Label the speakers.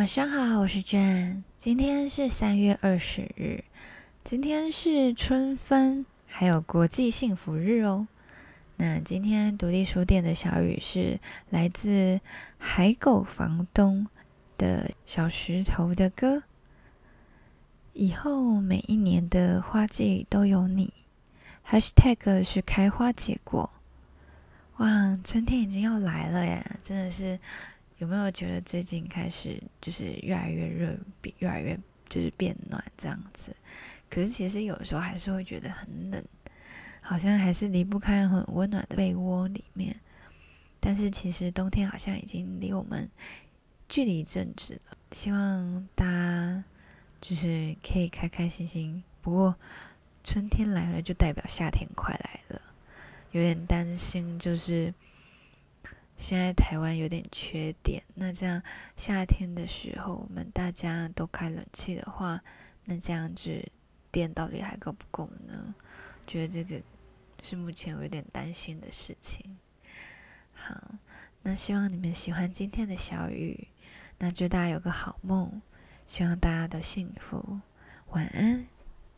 Speaker 1: 晚上好，我是卷。今天是三月二十日，今天是春分，还有国际幸福日哦。那今天独立书店的小雨是来自海狗房东的小石头的歌。以后每一年的花季都有你。#hashtag 是开花结果。哇，春天已经要来了耶！真的是。有没有觉得最近开始就是越来越热，越来越就是变暖这样子？可是其实有时候还是会觉得很冷，好像还是离不开很温暖的被窝里面。但是其实冬天好像已经离我们距离一阵子了。希望大家就是可以开开心心。不过春天来了就代表夏天快来了，有点担心就是。现在台湾有点缺电，那这样夏天的时候我们大家都开冷气的话，那这样子电到底还够不够呢？觉得这个是目前我有点担心的事情。好，那希望你们喜欢今天的小雨，那祝大家有个好梦，希望大家都幸福，晚安。